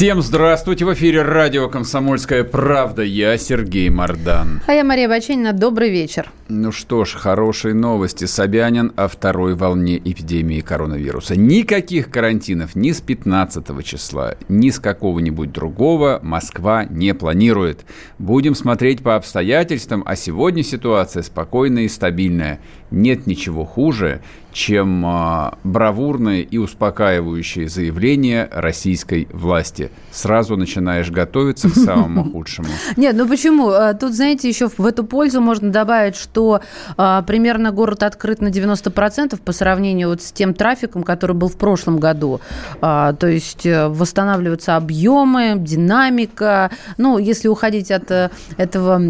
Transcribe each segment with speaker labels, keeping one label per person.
Speaker 1: Всем здравствуйте! В эфире радио «Комсомольская правда». Я Сергей Мордан.
Speaker 2: А я Мария Баченина. Добрый вечер.
Speaker 1: Ну что ж, хорошие новости. Собянин о второй волне эпидемии коронавируса. Никаких карантинов ни с 15 числа, ни с какого-нибудь другого Москва не планирует. Будем смотреть по обстоятельствам, а сегодня ситуация спокойная и стабильная. Нет ничего хуже, чем э, бравурные и успокаивающие заявления российской власти. Сразу начинаешь готовиться к самому худшему.
Speaker 2: Нет, ну почему? Тут, знаете, еще в эту пользу можно добавить, что э, примерно город открыт на 90% по сравнению вот с тем трафиком, который был в прошлом году. А, то есть э, восстанавливаются объемы, динамика. Ну, если уходить от э, этого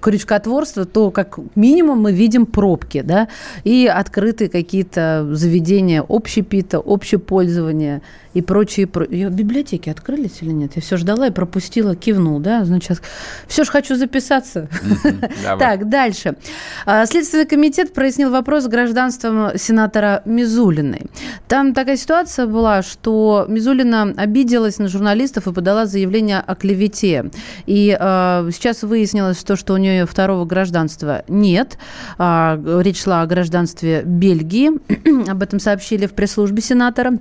Speaker 2: крючкотворства, то как минимум мы видим пробки, да, и открытые какие-то заведения общепита, общепользования и прочие. Библиотеки открылись или нет? Я все ждала и пропустила, кивнул, да? Значит, все же хочу записаться. Так, дальше. А, Следственный комитет прояснил вопрос с гражданством сенатора Мизулиной. Там такая ситуация была, что Мизулина обиделась на журналистов и подала заявление о клевете. И э, сейчас выяснилось то, что у нее второго гражданства нет. Э, речь шла о гражданстве Бельгии. Об этом сообщили в пресс-службе сенатора.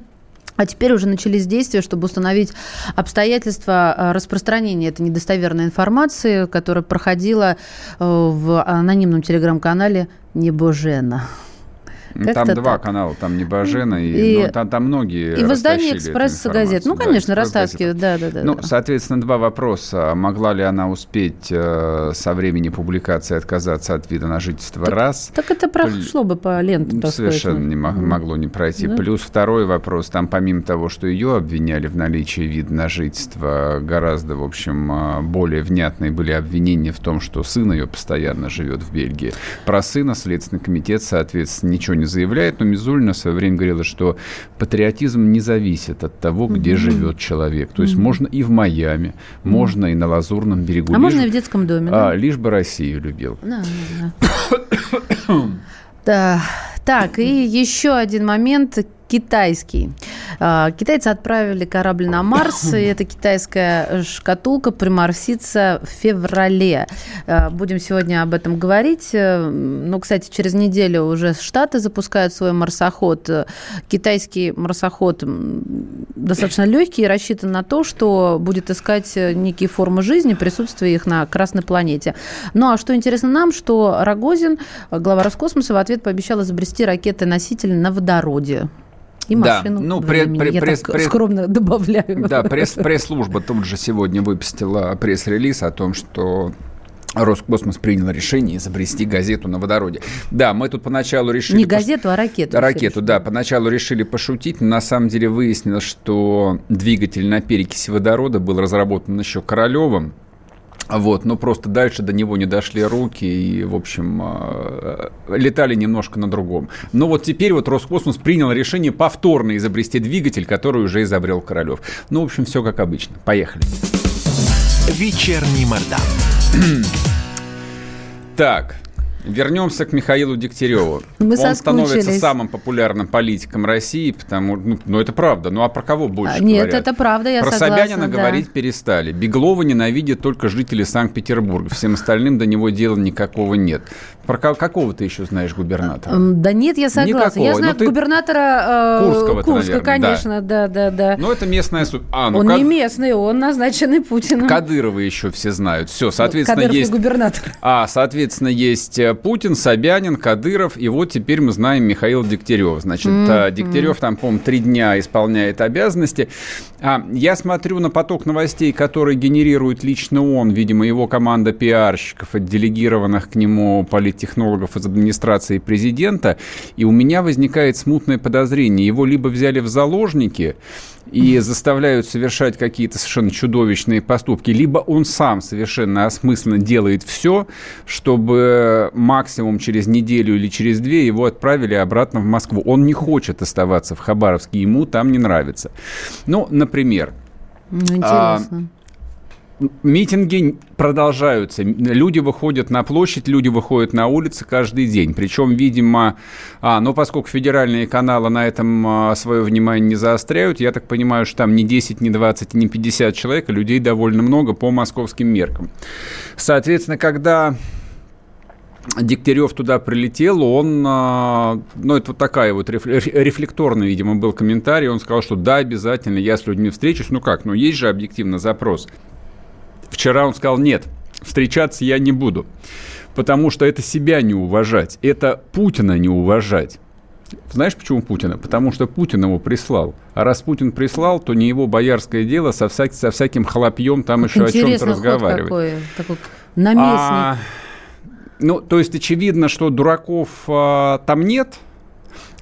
Speaker 2: А теперь уже начались действия, чтобы установить обстоятельства распространения этой недостоверной информации, которая проходила в анонимном телеграм-канале Небожена.
Speaker 1: Как там два так. канала, там Небожена, и, и ну, там, там многие
Speaker 2: И в издании «Экспресс» газет. Ну, конечно, да, растаскивают, да, да, да.
Speaker 1: Ну, соответственно, два вопроса. Могла ли она успеть э, со времени публикации отказаться от вида на жительство?
Speaker 2: Так,
Speaker 1: Раз.
Speaker 2: Так это прошло бы по ленте.
Speaker 1: Ну, совершенно сказать. не могло не пройти. Да? Плюс второй вопрос. Там, помимо того, что ее обвиняли в наличии вида на жительство, гораздо, в общем, э, более внятные были обвинения в том, что сын ее постоянно живет в Бельгии. Про сына Следственный комитет, соответственно, ничего не заявляет, но Мизулина в свое время говорила, что патриотизм не зависит от того, где mm-hmm. живет человек. То есть mm-hmm. можно и в Майами, mm-hmm. можно и на Лазурном берегу.
Speaker 2: А лишь, можно и в детском доме,
Speaker 1: да? А, лишь бы Россию любил.
Speaker 2: Да, да, да. да. Так, и еще один момент китайский. А, китайцы отправили корабль на Марс, и эта китайская шкатулка приморсится в феврале. А, будем сегодня об этом говорить. Ну, кстати, через неделю уже Штаты запускают свой марсоход. Китайский марсоход достаточно легкий и рассчитан на то, что будет искать некие формы жизни, присутствие их на Красной планете. Ну, а что интересно нам, что Рогозин, глава Роскосмоса, в ответ пообещал изобрести ракеты-носители на водороде и машину
Speaker 1: да, ну, пресс,
Speaker 2: пресс, Я пресс, так пресс, скромно добавляю.
Speaker 1: Да, пресс, пресс-служба тут же сегодня выпустила пресс-релиз о том, что Роскосмос принял решение изобрести газету на водороде. Да, мы тут поначалу решили...
Speaker 2: Не газету, а ракету.
Speaker 1: Ракету, да. Поначалу решили пошутить, но на самом деле выяснилось, что двигатель на перекиси водорода был разработан еще Королевым, вот, но просто дальше до него не дошли руки и, в общем, э, летали немножко на другом. Но вот теперь вот Роскосмос принял решение повторно изобрести двигатель, который уже изобрел Королев. Ну, в общем, все как обычно. Поехали.
Speaker 3: Вечерний Мордан.
Speaker 1: так, Вернемся к Михаилу Дегтяреву.
Speaker 2: Мы
Speaker 1: Он становится самым популярным политиком России, потому ну, ну это правда. Ну а про кого больше а,
Speaker 2: Нет,
Speaker 1: говорят?
Speaker 2: это правда, я
Speaker 1: про
Speaker 2: согласна.
Speaker 1: Собянина
Speaker 2: да.
Speaker 1: говорить перестали. Беглова ненавидят только жители Санкт-Петербурга. Всем остальным до него дела никакого нет. Про какого ты еще знаешь губернатора?
Speaker 2: Да нет, я согласна. Никакого. Я знаю губернатора э,
Speaker 1: Курского,
Speaker 2: Курска, конечно, да. да, да, да.
Speaker 1: Но это местная... А, ну,
Speaker 2: он Кад... не местный, он назначенный Путиным.
Speaker 1: Кадырова еще все знают. Все, соответственно,
Speaker 2: Кадыров
Speaker 1: есть...
Speaker 2: губернатор.
Speaker 1: А, соответственно, есть э, Путин, Собянин, Кадыров, и вот теперь мы знаем Михаил Дегтярев. Значит, mm-hmm. Дегтярев там, по-моему, три дня исполняет обязанности. А, я смотрю на поток новостей, который генерирует лично он, видимо, его команда пиарщиков, отделегированных к нему политтехнологов из администрации президента, и у меня возникает смутное подозрение. Его либо взяли в заложники, и заставляют совершать какие-то совершенно чудовищные поступки, либо он сам совершенно осмысленно делает все, чтобы максимум через неделю или через две его отправили обратно в Москву. Он не хочет оставаться в Хабаровске, ему там не нравится. Ну, например...
Speaker 2: Ну, интересно. А,
Speaker 1: Митинги продолжаются. Люди выходят на площадь, люди выходят на улицы каждый день. Причем, видимо, а, но поскольку федеральные каналы на этом а, свое внимание не заостряют, я так понимаю, что там не 10, не 20, не 50 человек, а людей довольно много по московским меркам. Соответственно, когда Дегтярев туда прилетел, он, а, ну, это вот такая вот рефлекторный, видимо, был комментарий, он сказал, что да, обязательно, я с людьми встречусь, ну как, ну есть же объективно запрос. Вчера он сказал, нет, встречаться я не буду, потому что это себя не уважать, это Путина не уважать. Знаешь, почему Путина? Потому что Путин его прислал. А раз Путин прислал, то не его боярское дело со, всяк, со всяким хлопьем там как еще о чем-то разговаривать. Какой, такой наместник. А, ну, то есть очевидно, что дураков а, там нет –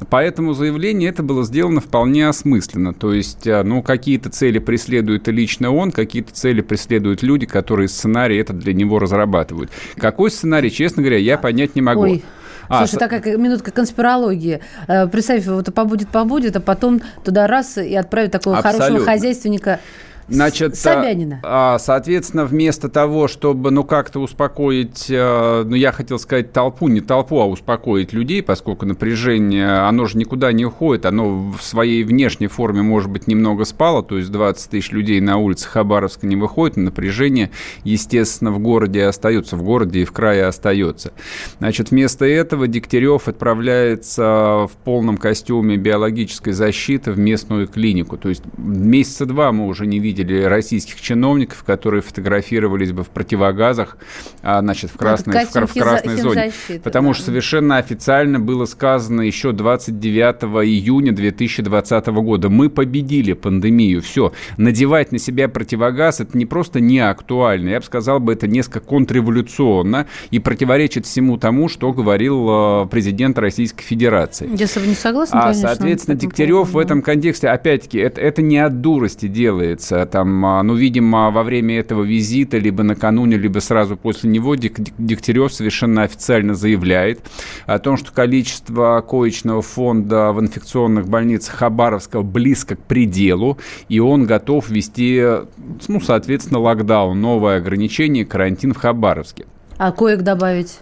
Speaker 1: Поэтому заявление это было сделано вполне осмысленно. То есть, э, ну, какие-то цели преследует и лично он, какие-то цели преследуют люди, которые сценарий это для него разрабатывают. Какой сценарий, честно говоря, я понять не могу. Ой.
Speaker 2: А, Слушай, с... такая минутка конспирологии. Э, представь, вот побудет-побудет, а потом туда раз и отправить такого Абсолютно. хорошего хозяйственника
Speaker 1: Значит, Собянина. А, соответственно, вместо того, чтобы, ну, как-то успокоить, э, ну, я хотел сказать толпу, не толпу, а успокоить людей, поскольку напряжение, оно же никуда не уходит, оно в своей внешней форме, может быть, немного спало, то есть 20 тысяч людей на улице Хабаровска не выходит, напряжение, естественно, в городе остается, в городе и в крае остается. Значит, вместо этого Дегтярев отправляется в полном костюме биологической защиты в местную клинику, то есть месяца два мы уже не видели видели российских чиновников, которые фотографировались бы в противогазах, а, значит, в красной, в, в красной зоне. Потому да. что совершенно официально было сказано еще 29 июня 2020 года. Мы победили пандемию. Все. Надевать на себя противогаз это не просто не актуально. Я бы сказал бы, это несколько контрреволюционно и противоречит всему тому, что говорил э, президент Российской Федерации.
Speaker 2: Я с вами не согласна,
Speaker 1: А, конечно, соответственно, Дегтярев в этом контексте, опять-таки, это, это не от дурости делается там, а, ну, видимо, во время этого визита, либо накануне, либо сразу после него Дегтярев совершенно официально заявляет о том, что количество коечного фонда в инфекционных больницах Хабаровска близко к пределу, и он готов ввести, ну, соответственно, локдаун, новое ограничение, карантин в Хабаровске.
Speaker 2: А коек добавить?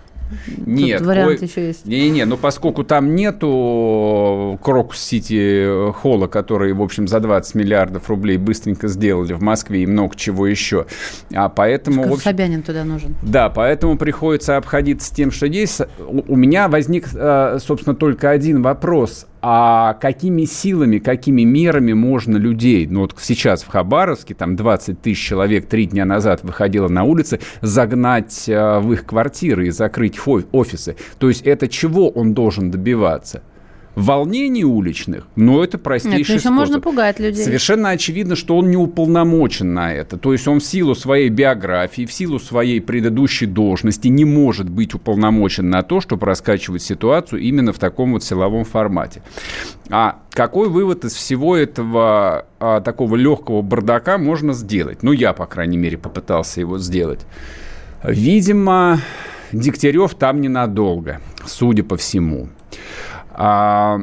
Speaker 1: Нет, Тут вариант ой, еще есть. Не-не-не, но поскольку там нету Крокус Сити холла, который, в общем, за 20 миллиардов рублей быстренько сделали в Москве и много чего еще. А поэтому...
Speaker 2: Общем, Собянин туда нужен.
Speaker 1: Да, поэтому приходится обходиться тем, что есть. У меня возник, э, собственно, только один вопрос а какими силами, какими мерами можно людей, ну вот сейчас в Хабаровске, там 20 тысяч человек три дня назад выходило на улицы, загнать э, в их квартиры и закрыть офисы. То есть это чего он должен добиваться? Волнений уличных, но это простейший Нет, ну, способ.
Speaker 2: можно пугать людей.
Speaker 1: Совершенно очевидно, что он не уполномочен на это. То есть он в силу своей биографии, в силу своей предыдущей должности не может быть уполномочен на то, чтобы раскачивать ситуацию именно в таком вот силовом формате. А какой вывод из всего этого а, такого легкого бардака можно сделать? Ну, я, по крайней мере, попытался его сделать. Видимо, Дегтярев там ненадолго, судя по всему. А,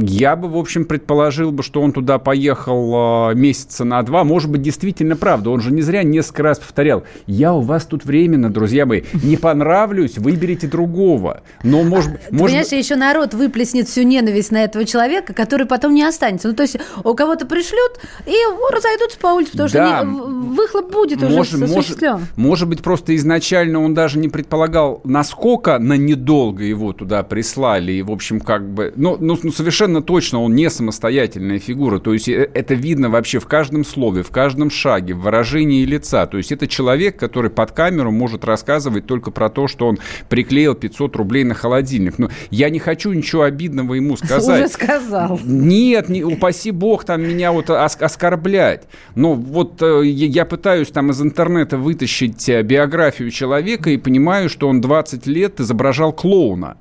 Speaker 1: я бы, в общем, предположил бы, что он туда поехал э, месяца на два. Может быть, действительно правда. Он же не зря несколько раз повторял. Я у вас тут временно, друзья мои. Не понравлюсь, выберите другого. Но, может,
Speaker 2: а, может... Понимаешь, еще народ выплеснет всю ненависть на этого человека, который потом не останется. Ну, то есть, у кого-то пришлют и разойдутся по улице, потому да. что не, выхлоп будет уже
Speaker 1: может, может, может быть, просто изначально он даже не предполагал, насколько на недолго его туда прислали. И, в общем, как бы... Ну, ну, ну совершенно точно он не самостоятельная фигура. То есть э, это видно вообще в каждом слове, в каждом шаге, в выражении лица. То есть это человек, который под камеру может рассказывать только про то, что он приклеил 500 рублей на холодильник. Но я не хочу ничего обидного ему сказать.
Speaker 2: Уже сказал.
Speaker 1: Нет, не, упаси бог там меня вот оскорблять. Но вот э, я пытаюсь там из интернета вытащить э, биографию человека и понимаю, что он 20 лет изображал клоуна.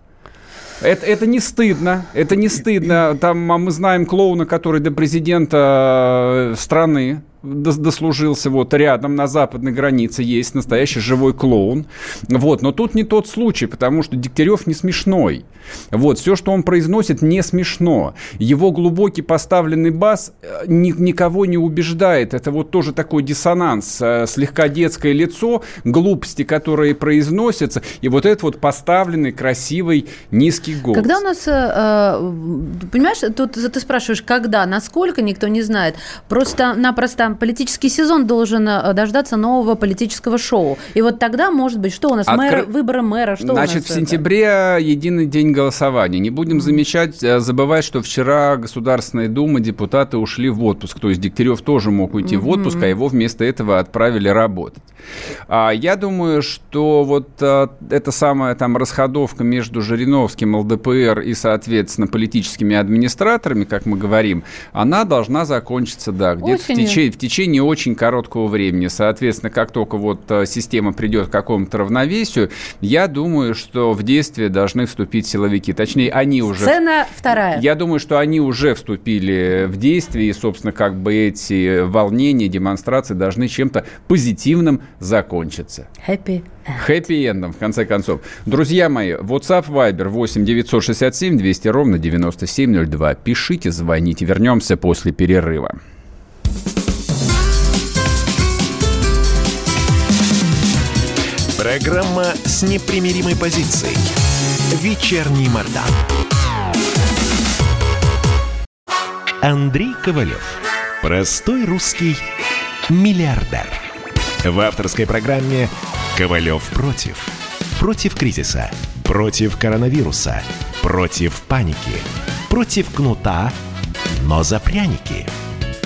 Speaker 1: Это, это не стыдно, это не стыдно. Там а мы знаем клоуна, который до президента э, страны дослужился вот рядом на западной границе есть настоящий живой клоун. Вот, но тут не тот случай, потому что Дегтярев не смешной. Вот, все, что он произносит, не смешно. Его глубокий поставленный бас э, ни, никого не убеждает. Это вот тоже такой диссонанс. Э, слегка детское лицо, глупости, которые произносятся, и вот этот вот поставленный, красивый, низкий голос.
Speaker 2: Когда у нас, э, понимаешь, тут ты спрашиваешь, когда, насколько, никто не знает. Просто-напросто политический сезон должен э, дождаться нового политического шоу. И вот тогда, может быть, что у нас? Откры... Мэр, выборы мэра, что
Speaker 1: Значит,
Speaker 2: у нас?
Speaker 1: в сентябре это? единый день голосования. Не будем замечать, э, забывать, что вчера Государственная Дума, депутаты ушли в отпуск. То есть Дегтярев тоже мог уйти mm-hmm. в отпуск, а его вместо этого отправили работать. А я думаю, что вот а, эта самая там расходовка между Жириновским, ЛДПР и, соответственно, политическими администраторами, как мы говорим, она должна закончиться, да, где-то в течение, в течение очень короткого времени. Соответственно, как только вот э, система придет к какому-то равновесию, я думаю, что в действие должны вступить силовики. Точнее, они уже...
Speaker 2: Сцена вторая.
Speaker 1: Я думаю, что они уже вступили в действие, и, собственно, как бы эти волнения, демонстрации должны чем-то позитивным закончиться.
Speaker 2: Happy
Speaker 1: Хэппи-эндом, в конце концов. Друзья мои, WhatsApp Viber 8 967 200 ровно 9702. Пишите, звоните. Вернемся после перерыва.
Speaker 3: Программа с непримиримой позицией. Вечерний Мордан. Андрей Ковалев. Простой русский миллиардер. В авторской программе «Ковалев против». Против кризиса. Против коронавируса. Против паники. Против кнута, но за пряники –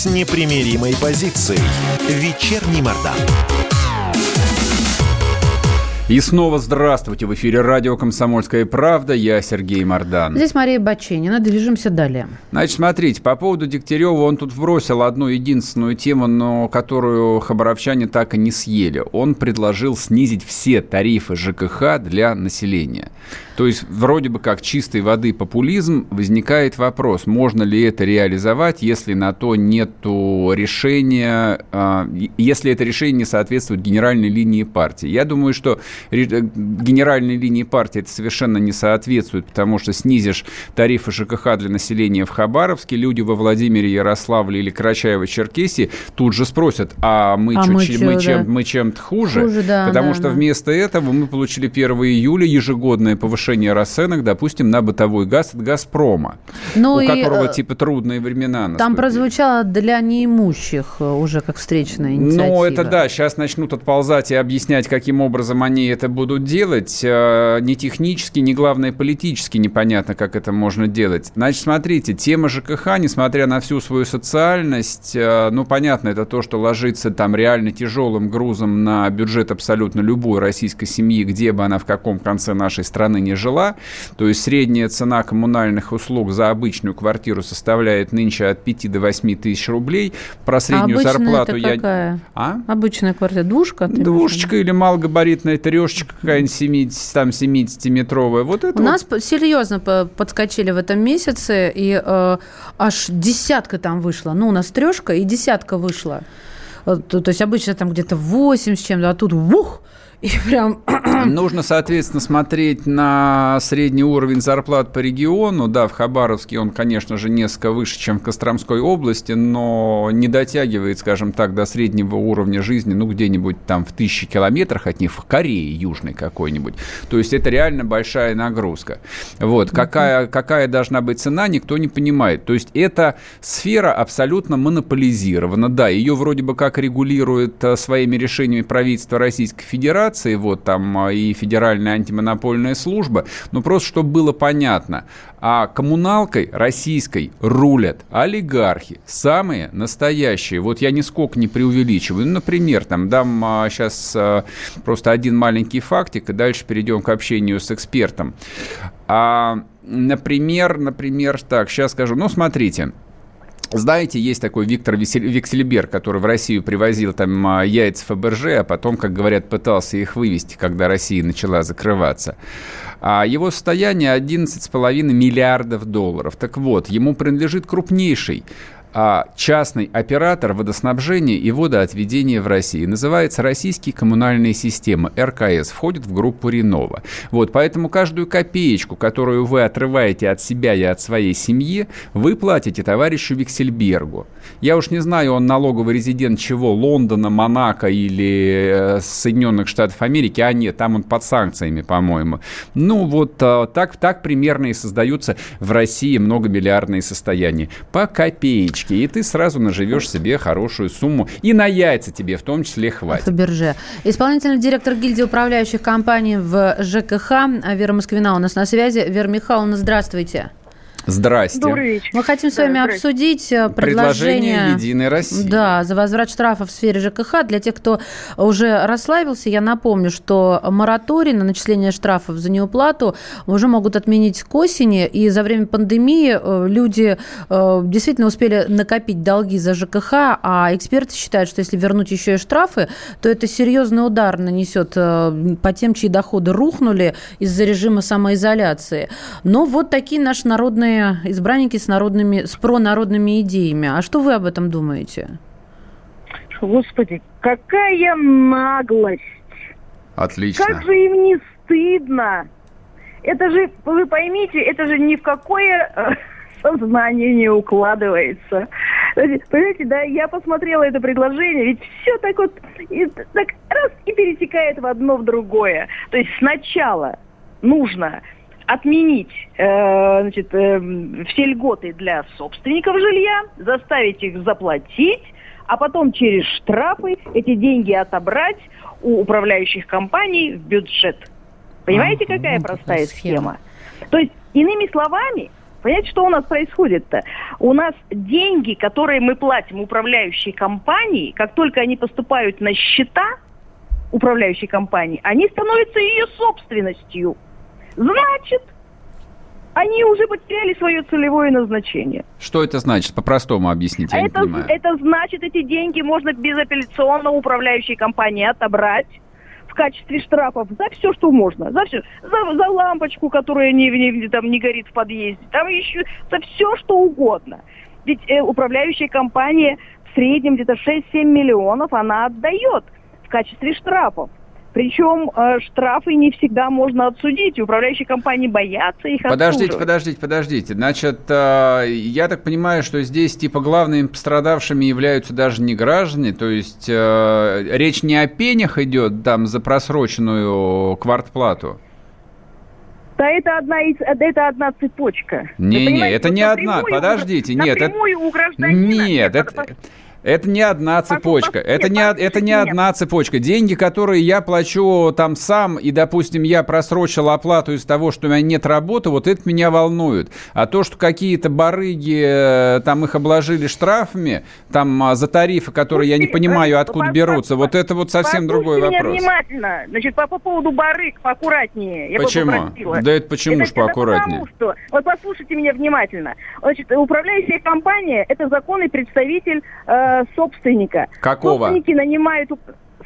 Speaker 3: с непримиримой позицией. Вечерний Мордан.
Speaker 1: И снова здравствуйте. В эфире радио «Комсомольская правда». Я Сергей Мордан.
Speaker 2: Здесь Мария Баченина. Движемся далее.
Speaker 1: Значит, смотрите, по поводу Дегтярева он тут вбросил одну единственную тему, но которую хабаровчане так и не съели. Он предложил снизить все тарифы ЖКХ для населения. То есть вроде бы как чистой воды популизм, возникает вопрос, можно ли это реализовать, если на то нет решения, а, если это решение не соответствует генеральной линии партии. Я думаю, что э, генеральной линии партии это совершенно не соответствует, потому что снизишь тарифы ЖКХ для населения в Хабаровске, люди во Владимире, Ярославле или Карачаево-Черкесии тут же спросят, а мы, а чё, мы, чё, мы, да. чем, мы чем-то хуже? хуже да, потому да, что да. вместо этого мы получили 1 июля ежегодное повышение повышение расценок, допустим, на бытовой газ от «Газпрома», ну у и, которого э, типа трудные времена наступили.
Speaker 2: Там прозвучало для неимущих э, уже как встречная инициатива.
Speaker 1: Ну, это да, сейчас начнут отползать и объяснять, каким образом они это будут делать. Э, ни технически, ни, главное, политически непонятно, как это можно делать. Значит, смотрите, тема ЖКХ, несмотря на всю свою социальность, ну, понятно, это то, что ложится там реально тяжелым грузом на бюджет абсолютно любой российской семьи, где бы она в каком конце нашей страны не жила. То есть средняя цена коммунальных услуг за обычную квартиру составляет нынче от 5 до 8 тысяч рублей. Про среднюю
Speaker 2: а
Speaker 1: зарплату
Speaker 2: это какая? я... А? Обычная квартира. Двушка?
Speaker 1: Двушечка или малогабаритная трешечка какая-нибудь 70, там 70-метровая. Вот это
Speaker 2: У
Speaker 1: вот.
Speaker 2: нас серьезно подскочили в этом месяце, и э, аж десятка там вышла. Ну, у нас трешка и десятка вышла. То, то есть обычно там где-то 8 с чем-то, а тут ух, и прям...
Speaker 1: Нужно, соответственно, смотреть на средний уровень зарплат по региону. Да, в Хабаровске он, конечно же, несколько выше, чем в Костромской области, но не дотягивает, скажем так, до среднего уровня жизни, ну, где-нибудь там в тысячи километрах от них, в Корее южной какой-нибудь. То есть это реально большая нагрузка. Вот. Какая, какая должна быть цена, никто не понимает. То есть эта сфера абсолютно монополизирована. Да, ее вроде бы как регулирует э, своими решениями правительство Российской Федерации, Федерации, вот там а, и Федеральная антимонопольная служба, но просто чтобы было понятно, а коммуналкой российской рулят олигархи, самые настоящие. Вот я нисколько не преувеличиваю. Ну, например, там дам а, сейчас а, просто один маленький фактик, и дальше перейдем к общению с экспертом. А, например, например, так, сейчас скажу. Ну, смотрите. Знаете, есть такой Виктор Виксельбер, который в Россию привозил там а, яйца Фаберже, а потом, как говорят, пытался их вывести, когда Россия начала закрываться. А его состояние 11,5 миллиардов долларов. Так вот, ему принадлежит крупнейший а частный оператор водоснабжения и водоотведения в России. Называется «Российские коммунальные системы», РКС, входит в группу Ренова. Вот, поэтому каждую копеечку, которую вы отрываете от себя и от своей семьи, вы платите товарищу Виксельбергу. Я уж не знаю, он налоговый резидент чего, Лондона, Монако или э, Соединенных Штатов Америки, а нет, там он под санкциями, по-моему. Ну, вот э, так, так примерно и создаются в России многомиллиардные состояния. По копеечке и ты сразу наживешь себе хорошую сумму. И на яйца тебе в том числе хватит.
Speaker 2: Фаберже. Исполнительный директор гильдии управляющих компаний в ЖКХ Вера Москвина у нас на связи. Вера Михайловна, здравствуйте.
Speaker 1: Здрасте.
Speaker 4: Добрый вечер.
Speaker 2: Мы хотим с вами
Speaker 4: да,
Speaker 2: обсудить э,
Speaker 1: предложение, предложение Единой России.
Speaker 2: Да, за возврат штрафов в сфере ЖКХ. Для тех, кто уже расслабился, я напомню, что мораторий на начисление штрафов за неуплату уже могут отменить к осени. И за время пандемии э, люди э, действительно успели накопить долги за ЖКХ, а эксперты считают, что если вернуть еще и штрафы, то это серьезный удар нанесет по тем, чьи доходы рухнули из-за режима самоизоляции. Но вот такие наши народные народные избранники с, народными, с пронародными идеями. А что вы об этом думаете?
Speaker 4: Господи, какая наглость!
Speaker 1: Отлично.
Speaker 4: Как же им не стыдно! Это же, вы поймите, это же ни в какое э, сознание не укладывается. Понимаете, да, я посмотрела это предложение, ведь все так вот, и, так раз и перетекает в одно в другое. То есть сначала нужно отменить э, значит, э, все льготы для собственников жилья, заставить их заплатить, а потом через штрафы эти деньги отобрать у управляющих компаний в бюджет. Понимаете, ага, какая простая схема? схема? То есть, иными словами, Понимаете, что у нас происходит-то? У нас деньги, которые мы платим управляющей компании, как только они поступают на счета управляющей компании, они становятся ее собственностью. Значит, они уже потеряли свое целевое назначение.
Speaker 1: Что это значит? По-простому объясните, я
Speaker 4: это,
Speaker 1: не понимаю.
Speaker 4: Это значит, эти деньги можно безапелляционно управляющей компании отобрать в качестве штрафов за все, что можно. За все. За, за лампочку, которая не, не, там, не горит в подъезде. Там еще за все, что угодно. Ведь э, управляющая компания в среднем где-то 6-7 миллионов она отдает в качестве штрафов. Причем э, штрафы не всегда можно отсудить. Управляющие компании боятся их
Speaker 1: Подождите, подождите, подождите. Значит, э, я так понимаю, что здесь типа главными пострадавшими являются даже не граждане, то есть э, речь не о пенях идет там за просроченную квартплату.
Speaker 4: Да это одна, это одна цепочка.
Speaker 1: Не-не, это не одна, подождите, нет. Это...
Speaker 4: у гражданина...
Speaker 1: Нет, это... Это не одна цепочка. Это не, это не одна цепочка. Деньги, которые я плачу там сам, и, допустим, я просрочил оплату из того, что у меня нет работы, вот это меня волнует. А то, что какие-то барыги э, там их обложили штрафами, там а, за тарифы, которые я не понимаю, откуда берутся, вот это вот совсем другой вопрос.
Speaker 4: меня внимательно. Значит, по, по поводу барыг поаккуратнее. Я
Speaker 1: почему? Да это почему же поаккуратнее?
Speaker 4: Потому что, вот послушайте меня внимательно. Значит, управляющая компания – это законный представитель э, Э, собственника.
Speaker 1: Какого?
Speaker 4: Собственники нанимают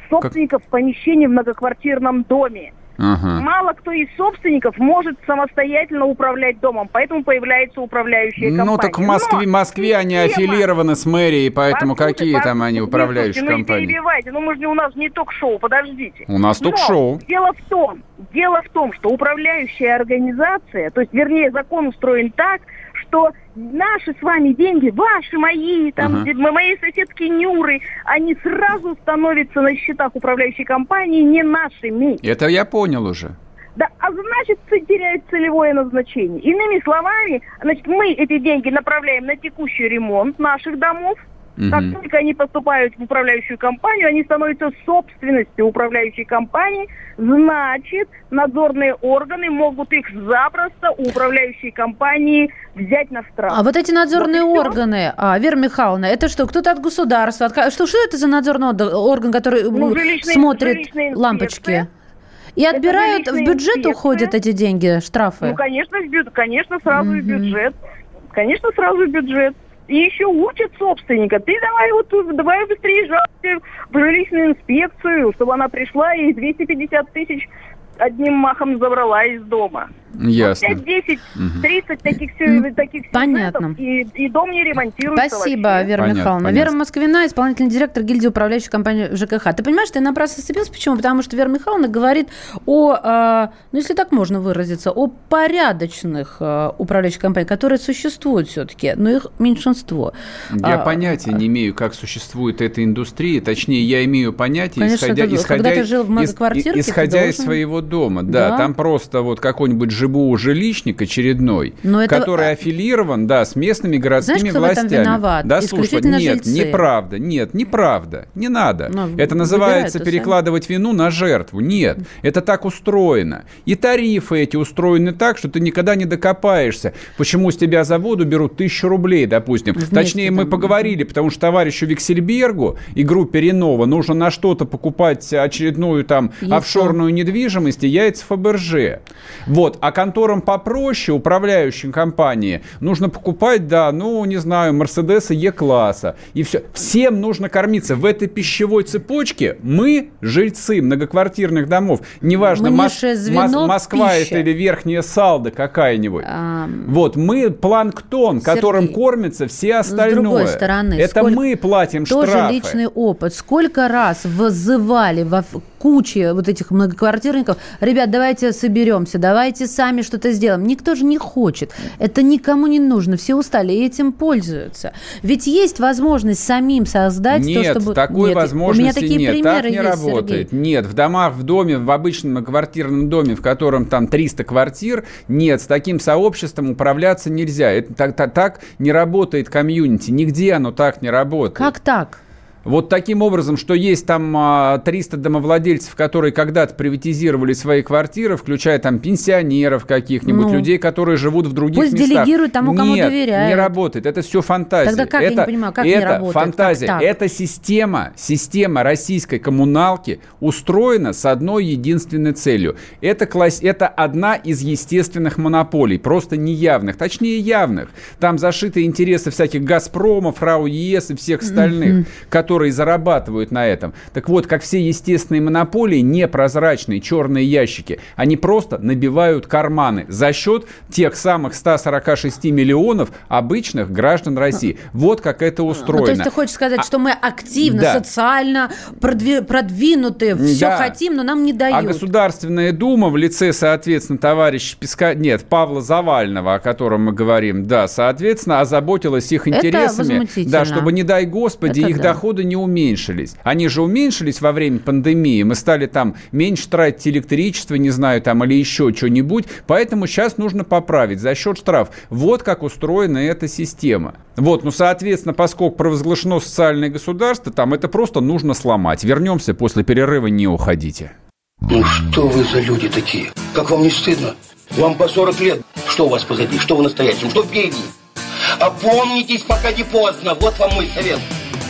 Speaker 4: собственников как... в помещении в многоквартирном доме.
Speaker 1: Ага.
Speaker 4: Мало кто из собственников может самостоятельно управлять домом, поэтому появляется управляющая компания.
Speaker 1: Ну, так в Москве,
Speaker 4: Но
Speaker 1: Москве они
Speaker 4: система-
Speaker 1: аффилированы с мэрией, поэтому
Speaker 4: Послушайте,
Speaker 1: какие там они
Speaker 4: послушайте,
Speaker 1: управляющие
Speaker 4: слушайте, Ну, не
Speaker 1: компании?
Speaker 4: перебивайте, ну мы же у нас не ток-шоу, подождите.
Speaker 1: У нас ток-шоу.
Speaker 4: Дело в том, дело в том, что управляющая организация, то есть, вернее, закон устроен так, что наши с вами деньги, ваши, мои, там,
Speaker 1: Ага.
Speaker 4: мои соседки Нюры, они сразу становятся на счетах управляющей компании не нашими.
Speaker 1: Это я понял уже.
Speaker 4: Да, а значит, теряет целевое назначение. Иными словами, значит, мы эти деньги направляем на текущий ремонт наших домов. Как только они поступают в управляющую компанию, они становятся собственностью управляющей компании. Значит, надзорные органы могут их запросто у управляющей компании взять на штраф.
Speaker 2: А вот эти надзорные
Speaker 4: Вот
Speaker 2: органы, а, Вера Михайловна, это что, кто-то от государства? от что, что это за надзорный орган, который
Speaker 4: Ну,
Speaker 2: м,
Speaker 4: жилищная-
Speaker 2: смотрит
Speaker 4: жилищная
Speaker 2: лампочки? И отбирают, в бюджет
Speaker 4: инспекция.
Speaker 2: уходят эти деньги, штрафы?
Speaker 4: Ну, конечно, в бю- конечно, сразу в
Speaker 2: Мгм.
Speaker 4: бюджет. Конечно, сразу в бюджет. И еще учат собственника. Ты давай вот давай быстрее жалуйся в жилищную инспекцию, чтобы она пришла и 250 тысяч одним махом забрала из дома.
Speaker 1: Ясно.
Speaker 4: 5, 10,
Speaker 1: Мгм.
Speaker 4: 30 таких, сю-
Speaker 2: М,
Speaker 4: таких
Speaker 2: понятно.
Speaker 4: и, и дом не ремонтируется
Speaker 2: Спасибо,
Speaker 4: вообще.
Speaker 2: Вера
Speaker 1: Понятно,
Speaker 2: Михайловна.
Speaker 1: понятно.
Speaker 2: Вера Москвина, исполнительный директор гильдии управляющей компании ЖКХ. Ты понимаешь, ты напрасно сцепился. Почему? Потому что Вера Михайловна говорит о, а, ну если так можно выразиться, о порядочных а, управляющих компаниях, которые существуют все-таки, но их меньшинство.
Speaker 1: Я
Speaker 2: А,
Speaker 1: понятия не имею, как существует эта индустрия. Точнее, я имею понятие,
Speaker 2: Конечно,
Speaker 1: исходя,
Speaker 2: ты-
Speaker 1: исходя,
Speaker 2: когда ты жил в
Speaker 1: из- исходя из
Speaker 2: должен-
Speaker 1: своего дома. Да,
Speaker 2: Да.
Speaker 1: там просто вот какой-нибудь ЖБУ жилищник очередной,
Speaker 2: Но это-
Speaker 1: который аффилирован, да, с местными городскими
Speaker 2: Знаешь, кто в этом
Speaker 1: властями.
Speaker 2: виноват?
Speaker 1: Да, слушай, нет,
Speaker 2: жильцы.
Speaker 1: неправда, нет, неправда, не надо.
Speaker 2: Ну,
Speaker 1: это называется перекладывать вину на жертву. Нет, это так устроено. И тарифы эти устроены так, что ты никогда не докопаешься. Почему с тебя за воду берут тысячу рублей, допустим.
Speaker 2: Вместе
Speaker 1: Точнее, мы
Speaker 2: там.
Speaker 1: поговорили, потому что товарищу Виксельбергу и группе Ренова нужно на что-то покупать очередную там
Speaker 2: Яйцо.
Speaker 1: офшорную недвижимость и яйца Фаберже. Вот. А конторам попроще, управляющим компании, нужно покупать, да, ну, не знаю, Мерседесы Е-класса. И все. Всем нужно кормиться. В этой пищевой цепочке мы, жильцы многоквартирных домов, неважно, Мос- Мос- Москва
Speaker 2: пищи.
Speaker 1: это или Верхняя Салда какая-нибудь.
Speaker 2: А,
Speaker 1: Вот, мы планктон, которым
Speaker 2: Сергей,
Speaker 1: кормятся все
Speaker 2: с
Speaker 1: остальное.
Speaker 2: другой стороны,
Speaker 1: это
Speaker 2: сколько-
Speaker 1: мы платим
Speaker 2: Тоже
Speaker 1: штрафы.
Speaker 2: личный опыт. Сколько раз вызывали во куче вот этих многоквартирников, ребят, давайте соберемся, давайте сами что-то сделаем. Никто же не хочет. Это никому не нужно. Все устали и этим пользуются. Ведь есть возможность самим создать
Speaker 1: Нет,
Speaker 2: то, чтобы...
Speaker 1: такой
Speaker 2: Нет,
Speaker 1: возможности
Speaker 2: У меня такие
Speaker 1: нет.
Speaker 2: примеры
Speaker 1: так не
Speaker 2: есть,
Speaker 1: работает.
Speaker 2: Сергей.
Speaker 1: Нет, в домах, в доме, в обычном многоквартирном доме, в котором там 300 квартир, нет, с таким сообществом управляться нельзя. Это так, так, так не работает комьюнити. Нигде оно так не работает.
Speaker 2: Как так?
Speaker 1: Вот таким образом, что есть там а, 300 домовладельцев, которые когда-то приватизировали свои квартиры, включая там пенсионеров каких-нибудь,
Speaker 2: Ну.
Speaker 1: людей, которые живут в других
Speaker 2: Пусть
Speaker 1: местах.
Speaker 2: делегируют тому, кому
Speaker 1: Нет,
Speaker 2: доверяют.
Speaker 1: не работает. Это все фантазия.
Speaker 2: Тогда как, я
Speaker 1: это,
Speaker 2: не понимаю, как не
Speaker 1: это
Speaker 2: работает?
Speaker 1: фантазия.
Speaker 2: Как так?
Speaker 1: Это система, система российской коммуналки устроена с одной единственной целью. Это, класс, это одна из естественных монополий, просто неявных, точнее явных. Там зашиты интересы всяких «Газпромов», РАО ЕС и всех остальных, которые зарабатывают на этом. Так вот, как все естественные монополии, непрозрачные черные ящики, они просто набивают карманы за счет тех самых 146 миллионов обычных граждан России. Вот как это устроено.
Speaker 2: Ну, то есть ты хочешь сказать,
Speaker 1: А-
Speaker 2: что мы активно,
Speaker 1: Да.
Speaker 2: социально продви- продвинутые, все
Speaker 1: Да.
Speaker 2: хотим, но нам не
Speaker 1: А
Speaker 2: дают.
Speaker 1: Государственная Дума в лице, соответственно, товарища Песка... Нет, Павла Завального, о котором мы говорим, да, соответственно, озаботилась их интересами. Да, чтобы, не дай господи,
Speaker 2: Это
Speaker 1: их
Speaker 2: да.
Speaker 1: доходы не уменьшились. Они же уменьшились во время пандемии. Мы стали там меньше тратить электричество, не знаю, там, или еще что-нибудь. Поэтому сейчас нужно поправить за счет штраф. Вот как устроена эта система. Вот, ну, соответственно, поскольку провозглашено социальное государство, там это просто нужно сломать. Вернемся после перерыва, не уходите.
Speaker 5: Ну что вы за люди такие? Как вам не стыдно? Вам по 40 лет. Что у вас позади? Что вы настоящем? Что впереди? Опомнитесь, пока не поздно. Вот вам мой совет.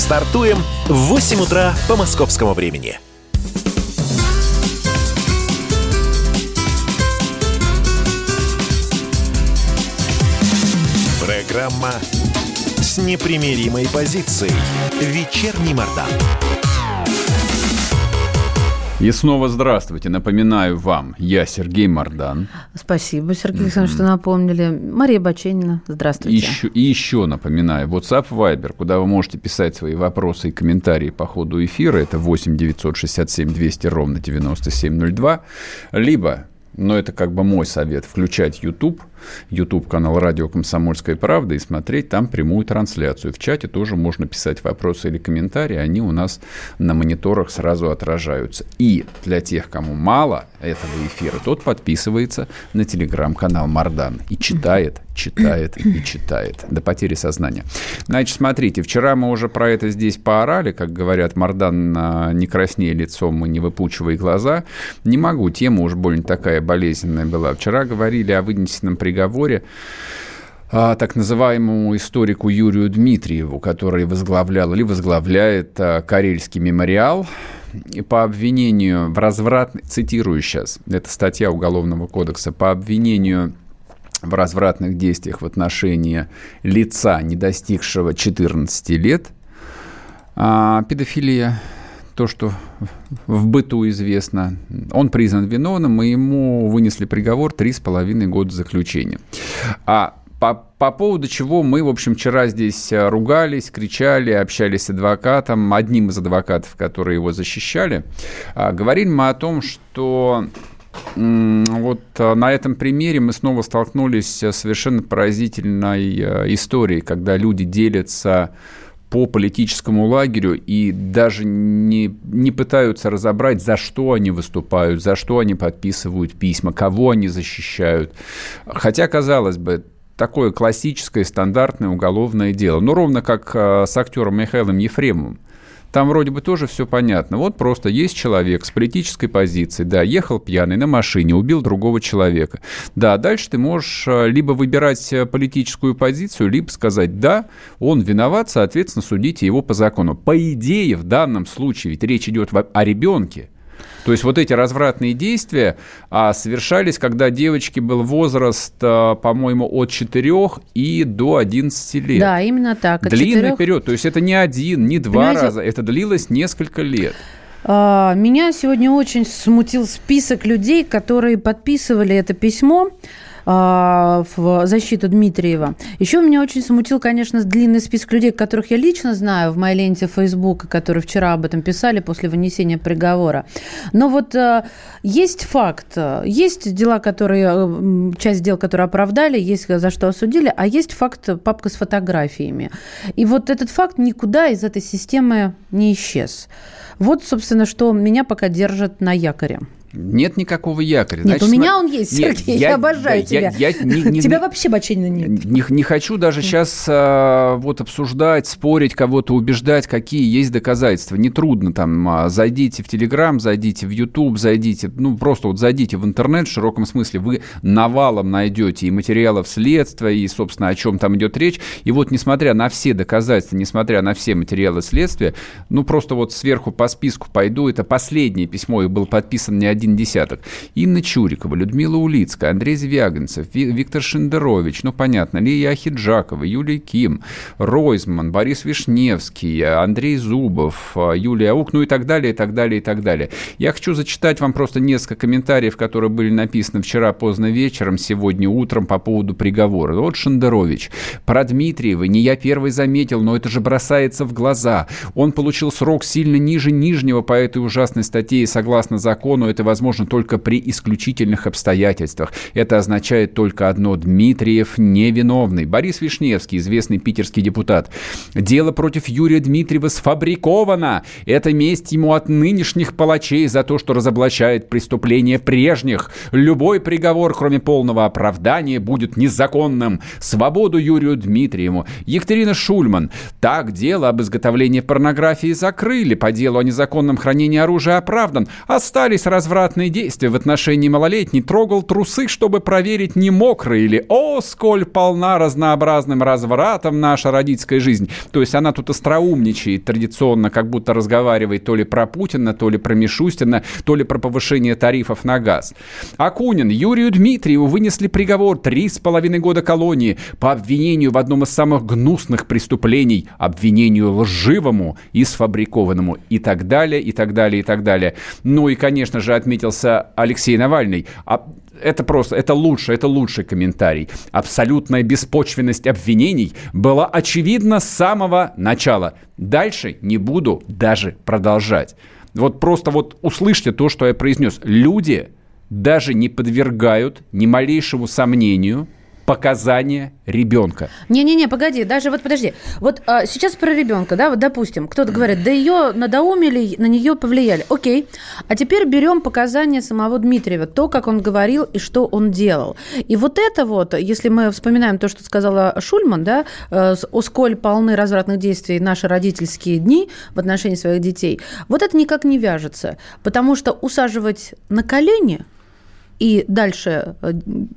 Speaker 3: Стартуем в 8 утра по московскому времени. Программа с непримиримой позицией. Вечерний Мордан.
Speaker 1: И снова здравствуйте. Напоминаю вам, я Сергей Мордан.
Speaker 2: Спасибо, Сергей Александрович, что напомнили. Мария Баченина, здравствуйте.
Speaker 1: Еще, и еще напоминаю, WhatsApp Viber, куда вы можете писать свои вопросы и комментарии по ходу эфира, это 8 967 200 ровно 9702, либо но это как бы мой совет, включать YouTube, YouTube-канал «Радио Комсомольская правда» и смотреть там прямую трансляцию. В чате тоже можно писать вопросы или комментарии, они у нас на мониторах сразу отражаются. И для тех, кому мало этого эфира, тот подписывается на телеграм-канал Мардан и читает, читает и читает до потери сознания. Значит, смотрите, вчера мы уже про это здесь поорали, как говорят, Мардан не краснее лицом и не выпучивай глаза. Не могу, тема уж больно такая болезненная была. Вчера говорили о вынесенном приговоре а, так называемому историку Юрию Дмитриеву, который возглавлял или возглавляет а, Карельский мемориал. По обвинению в развратной, цитирую сейчас, это статья Уголовного кодекса, по обвинению в развратных действиях в отношении лица, не достигшего 14 лет, а, педофилия, то, что в быту известно. Он признан виновным, и ему вынесли приговор 3,5 года заключения. А по, по поводу чего мы, в общем, вчера здесь э, ругались, кричали, общались с адвокатом, одним из адвокатов, которые его защищали, а, говорили мы о том, что вот э, на этом примере мы снова столкнулись с совершенно поразительной э, историей, когда люди делятся по политическому лагерю и даже не, не пытаются разобрать, за что они выступают, за что они подписывают письма, кого они защищают. Хотя, казалось бы, такое классическое, стандартное уголовное дело. Ну, ровно как э, с актером Михаилом Ефремовым. Там вроде бы тоже все понятно. Вот просто есть человек с политической позицией, да, ехал пьяный на машине, убил другого человека. Да, дальше ты можешь э, либо выбирать э, политическую позицию, либо сказать, да, он виноват, соответственно, судите его по закону. По идее, в данном случае, ведь речь идет о ребенке, то есть вот эти развратные действия а, совершались, когда девочке был возраст, а, по-моему, от 4 и до 11 лет.
Speaker 2: Да, именно так.
Speaker 1: Длинный 4... период. То есть это не один, не два Понимаете? раза. Это длилось несколько лет.
Speaker 2: А, меня сегодня очень смутил список людей, которые подписывали это письмо. А, в защиту Дмитриева. Еще меня очень смутил, конечно, длинный список людей, которых я лично знаю в моей ленте Фейсбука, которые вчера об этом писали после вынесения приговора. Но вот а, есть факт, есть дела, которые, часть дел, которые оправдали, есть за что осудили, а есть факт папка с фотографиями. И вот этот факт никуда из этой системы не исчез. Вот, собственно, что меня пока держит на якоре.
Speaker 1: Нет никакого якоря.
Speaker 2: Нет, Значит, у меня он есть, Сергей, я, я обожаю да, тебя. Я, я не, не, тебя вообще Баченина нет.
Speaker 1: Не, не хочу даже сейчас а, вот обсуждать, спорить, кого-то убеждать, какие есть доказательства. Нетрудно там, а, зайдите в Телеграм, зайдите в Ютуб, зайдите, ну просто вот зайдите в интернет в широком смысле, вы навалом найдете и материалов следствия, и, собственно, о чем там идет речь. И вот несмотря на все доказательства, несмотря на все материалы следствия, ну просто вот сверху по списку пойду, это последнее письмо, и был подписан не один один десяток. Инна Чурикова, Людмила Улицкая, Андрей Звягинцев, Виктор Шендерович, ну, понятно, Лия Ахиджакова, Юлия Ким, Ройзман, Борис Вишневский, Андрей Зубов, Юлия Аук, ну и так далее, и так далее, и так далее. Я хочу зачитать вам просто несколько комментариев, которые были написаны вчера поздно вечером, сегодня утром по поводу приговора. Вот Шендерович. Про Дмитриева не я первый заметил, но это же бросается в глаза. Он получил срок сильно ниже нижнего по этой ужасной статье, и согласно закону это возможно только при исключительных обстоятельствах. Это означает только одно – Дмитриев невиновный. Борис Вишневский, известный питерский депутат. Дело против Юрия Дмитриева сфабриковано. Это месть ему от нынешних палачей за то, что разоблачает преступления прежних. Любой приговор, кроме полного оправдания, будет незаконным. Свободу Юрию Дмитриеву. Екатерина Шульман. Так, дело об изготовлении порнографии закрыли. По делу о незаконном хранении оружия оправдан. Остались разврат развратные действия в отношении малолетней, трогал трусы, чтобы проверить, не мокрые или «О, сколь полна разнообразным развратом наша родительская жизнь». То есть она тут остроумничает традиционно, как будто разговаривает то ли про Путина, то ли про Мишустина, то ли про повышение тарифов на газ. Акунин, Юрию Дмитриеву вынесли приговор три с половиной года колонии по обвинению в одном из самых гнусных преступлений, обвинению лживому и сфабрикованному и так далее, и так далее, и так далее. Ну и, конечно же, отметился Алексей Навальный. А это просто, это лучше, это лучший комментарий. Абсолютная беспочвенность обвинений была очевидна с самого начала. Дальше не буду даже продолжать. Вот просто вот услышьте то, что я произнес. Люди даже не подвергают ни малейшему сомнению – показания ребенка.
Speaker 2: Не-не-не, погоди, даже вот подожди. Вот а, сейчас про ребенка, да, вот допустим, кто-то говорит, да ее надоумили, на нее повлияли. Окей. А теперь берем показания самого Дмитриева, то, как он говорил и что он делал. И вот это вот, если мы вспоминаем то, что сказала Шульман, да, э, сколь полны развратных действий наши родительские дни в отношении своих детей, вот это никак не вяжется. Потому что усаживать на колени – и дальше э,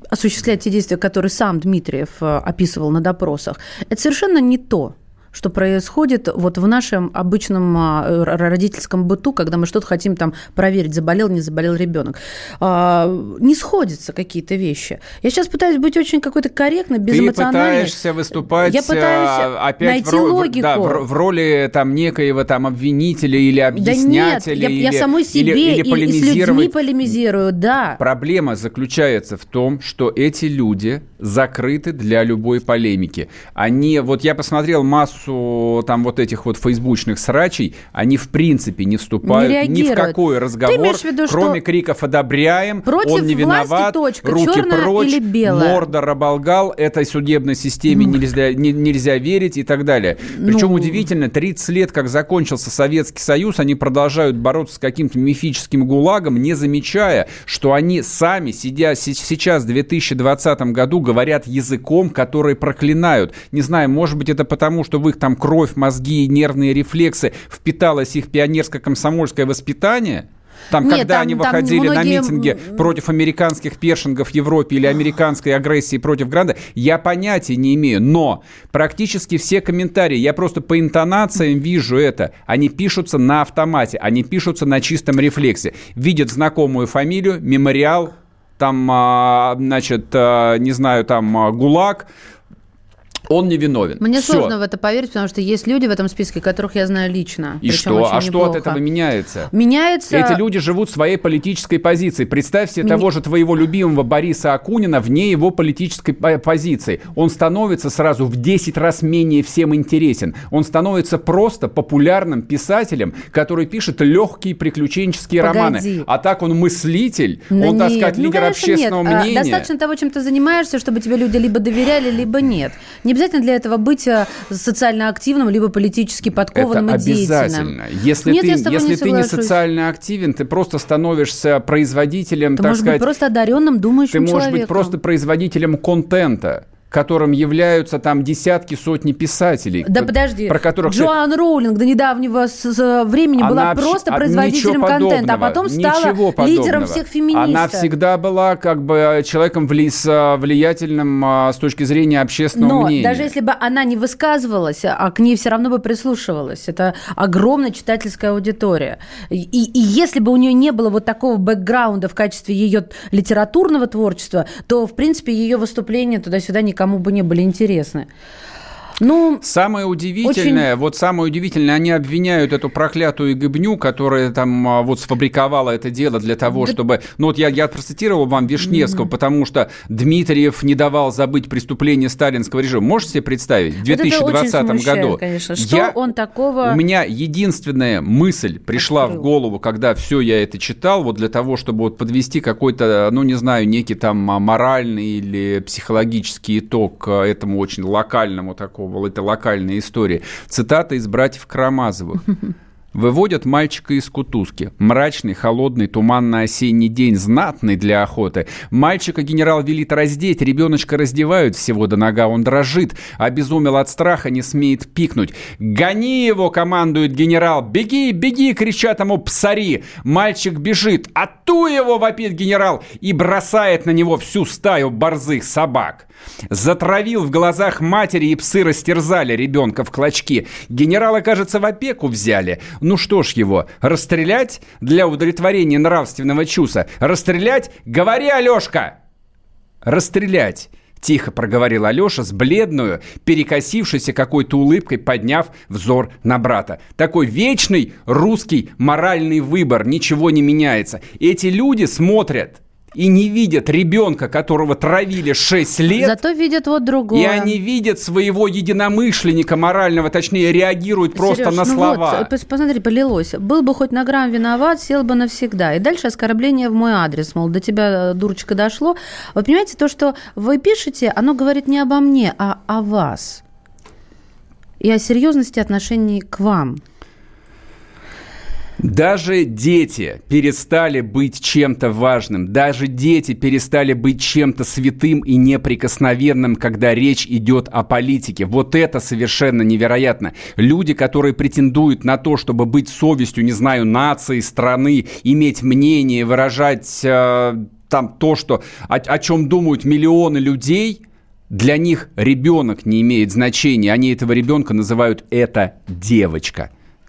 Speaker 2: осуществлять те действия, которые сам Дмитриев э, описывал на допросах, это совершенно не то что происходит вот в нашем обычном а, родительском быту, когда мы что-то хотим там проверить, заболел, не заболел ребенок. А, не сходятся какие-то вещи. Я сейчас пытаюсь быть очень какой-то корректной, безэмоциональной.
Speaker 1: Ты пытаешься выступать
Speaker 2: Я пытаюсь
Speaker 1: а, опять
Speaker 2: найти
Speaker 1: в,
Speaker 2: логику.
Speaker 1: Да, в, в роли там некоего там обвинителя или объяснятеля.
Speaker 2: Да нет, я,
Speaker 1: или,
Speaker 2: я самой себе
Speaker 1: или, или
Speaker 2: и, и с людьми полемизирую, да.
Speaker 1: Проблема заключается в том, что эти люди закрыты для любой полемики. Они, вот я посмотрел массу массу там вот этих вот фейсбучных срачей, они в принципе не вступают
Speaker 2: не
Speaker 1: ни в какой разговор,
Speaker 2: виду,
Speaker 1: кроме криков «одобряем»,
Speaker 2: против
Speaker 1: «он не виноват»,
Speaker 2: точка,
Speaker 1: «руки прочь»,
Speaker 2: или белая.
Speaker 1: «мордор оболгал», «этой судебной системе нельзя, не, нельзя верить» и так далее. Причем ну... удивительно, 30 лет, как закончился Советский Союз, они продолжают бороться с каким-то мифическим гулагом, не замечая, что они сами, сидя сейчас в 2020 году, говорят языком, который проклинают. Не знаю, может быть, это потому, что в их там кровь, мозги и нервные рефлексы впиталось их пионерско-комсомольское воспитание – там, Нет, когда там, они выходили многие... на митинги против американских першингов в Европе или американской агрессии против Гранда, я понятия не имею. Но практически все комментарии, я просто по интонациям вижу это, они пишутся на автомате, они пишутся на чистом рефлексе. Видят знакомую фамилию, мемориал, там, а, значит, а, не знаю, там, а, ГУЛАГ, он не виновен.
Speaker 2: Мне
Speaker 1: Все.
Speaker 2: сложно в это поверить, потому что есть люди в этом списке, которых я знаю лично.
Speaker 1: И что? А неплохо. что от этого меняется?
Speaker 2: Меняется...
Speaker 1: Эти люди живут своей политической позицией. Представь себе Меня... того же твоего любимого Бориса Акунина вне его политической позиции. Он становится сразу в 10 раз менее всем интересен. Он становится просто популярным писателем, который пишет легкие приключенческие Погоди. романы. А так он мыслитель,
Speaker 2: да
Speaker 1: он,
Speaker 2: нет.
Speaker 1: так сказать,
Speaker 2: ну,
Speaker 1: лидер
Speaker 2: конечно,
Speaker 1: общественного
Speaker 2: нет.
Speaker 1: мнения.
Speaker 2: Достаточно того, чем ты занимаешься, чтобы тебе люди либо доверяли, либо нет. Не обязательно для этого быть э, социально активным, либо политически подкованным
Speaker 1: Это
Speaker 2: и деятельным.
Speaker 1: обязательно. Если
Speaker 2: Нет,
Speaker 1: ты,
Speaker 2: я с тобой
Speaker 1: если
Speaker 2: не
Speaker 1: ты не социально активен, ты просто становишься производителем,
Speaker 2: Ты
Speaker 1: так
Speaker 2: можешь
Speaker 1: сказать...
Speaker 2: быть просто одаренным, думающим
Speaker 1: Ты можешь
Speaker 2: человеком.
Speaker 1: быть просто производителем контента которым являются там десятки, сотни писателей.
Speaker 2: Да подожди,
Speaker 1: про которых
Speaker 2: Джоан Роулинг до недавнего с- с- времени
Speaker 1: Она
Speaker 2: была просто
Speaker 1: а,
Speaker 2: производителем контента, а потом стала лидером всех феминисток.
Speaker 1: Она всегда была как бы человеком вли- а, влиятельным а, с точки зрения общественного
Speaker 2: Но
Speaker 1: мнения.
Speaker 2: даже если бы она не высказывалась, а к ней все равно бы прислушивалась. Это огромная читательская аудитория. И, и если бы у нее не было вот такого бэкграунда в качестве ее литературного творчества, то, в принципе, ее выступления туда-сюда никому бы не были интересны. Ну,
Speaker 1: Самое удивительное,
Speaker 2: очень...
Speaker 1: вот самое удивительное, они обвиняют эту проклятую гыбню, которая там а, вот сфабриковала это дело для того, да... чтобы... Ну вот я, я процитировал вам Вишневского, mm-hmm. потому что Дмитриев не давал забыть преступление сталинского режима. Можете себе представить? В 2020
Speaker 2: вот
Speaker 1: году.
Speaker 2: конечно. Что
Speaker 1: я...
Speaker 2: он такого...
Speaker 1: У меня единственная мысль пришла
Speaker 2: Открыл.
Speaker 1: в голову, когда все я это читал, вот для того, чтобы вот подвести какой-то, ну не знаю, некий там моральный или психологический итог а, этому очень локальному такому это локальная история. Цитата из «Братьев Карамазовых». Выводят мальчика из кутузки. Мрачный, холодный, туманно-осенний день, знатный для охоты. Мальчика генерал велит раздеть, ребеночка раздевают всего до нога, он дрожит, обезумел от страха, не смеет пикнуть. «Гони его!» — командует генерал. «Беги, беги!» — кричат ему псари. Мальчик бежит. «Ату его!» — вопит генерал и бросает на него всю стаю борзых собак. Затравил в глазах матери, и псы растерзали ребенка в клочки. Генерала, кажется, в опеку взяли. Ну что ж его, расстрелять для удовлетворения нравственного чувства? Расстрелять? Говори, Алешка! Расстрелять. Тихо проговорил Алеша с бледную, перекосившейся какой-то улыбкой, подняв взор на брата. Такой вечный русский моральный выбор, ничего не меняется. Эти люди смотрят и не видят ребенка, которого травили 6 лет.
Speaker 2: Зато видят вот другое.
Speaker 1: И они видят своего единомышленника морального, точнее, реагируют просто
Speaker 2: Сереж,
Speaker 1: на
Speaker 2: ну
Speaker 1: слова.
Speaker 2: Вот, посмотри, полилось. Был бы хоть на грамм виноват, сел бы навсегда. И дальше оскорбление в мой адрес, мол, до тебя, э, дурочка, дошло. Вы понимаете, то, что вы пишете, оно говорит не обо мне, а о вас. И о серьезности отношений к вам.
Speaker 1: Даже дети перестали быть чем-то важным. Даже дети перестали быть чем-то святым и неприкосновенным, когда речь идет о политике. Вот это совершенно невероятно. Люди, которые претендуют на то, чтобы быть совестью, не знаю, нации, страны, иметь мнение, выражать э, там то, что, о, о чем думают миллионы людей, для них ребенок не имеет значения. Они этого ребенка называют «это девочка».